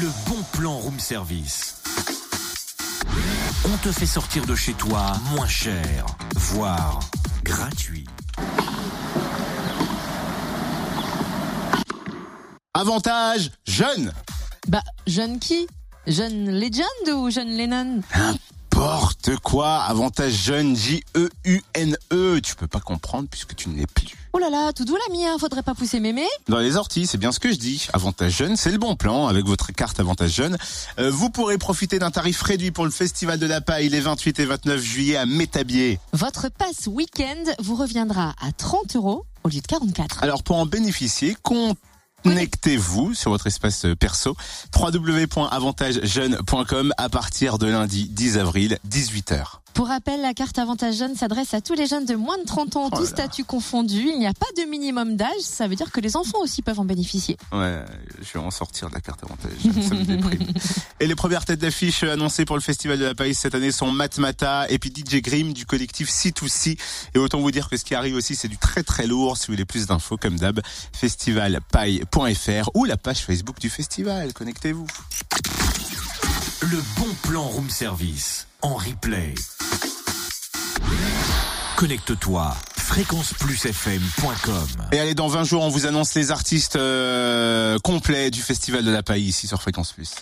le bon plan room service. On te fait sortir de chez toi moins cher, voire gratuit. Avantage jeune Bah, jeune qui? Jeune Legend ou jeune Lennon? N'importe quoi Avantage jeune, J-E-U-N-E Tu peux pas comprendre puisque tu ne l'es plus. Oh là là, tout doux l'ami, hein, faudrait pas pousser mémé Dans les orties, c'est bien ce que je dis. Avantage jeune, c'est le bon plan avec votre carte Avantage jeune. Euh, vous pourrez profiter d'un tarif réduit pour le Festival de la Paille les 28 et 29 juillet à Métabier. Votre passe week-end vous reviendra à 30 euros au lieu de 44. Alors pour en bénéficier, Connectez-vous sur votre espace perso www.avantagejeune.com à partir de lundi 10 avril 18h. Pour rappel, la carte Avantage Jeune s'adresse à tous les jeunes de moins de 30 ans, Oh tous statuts confondus. Il n'y a pas de minimum d'âge, ça veut dire que les enfants aussi peuvent en bénéficier. Ouais, je vais en sortir de la carte avantage. Ça me déprime. Et les premières têtes d'affiche annoncées pour le Festival de la Paille cette année sont Matmata et puis DJ Grimm du collectif C2C. Et autant vous dire que ce qui arrive aussi, c'est du très très lourd. Si vous voulez plus d'infos, comme d'hab, festivalpaille.fr ou la page Facebook du festival. Connectez-vous. Le bon plan room service en replay. Connecte-toi fréquenceplusfm.com Et allez, dans 20 jours, on vous annonce les artistes euh, complets du Festival de la Paille ici sur Fréquence Plus.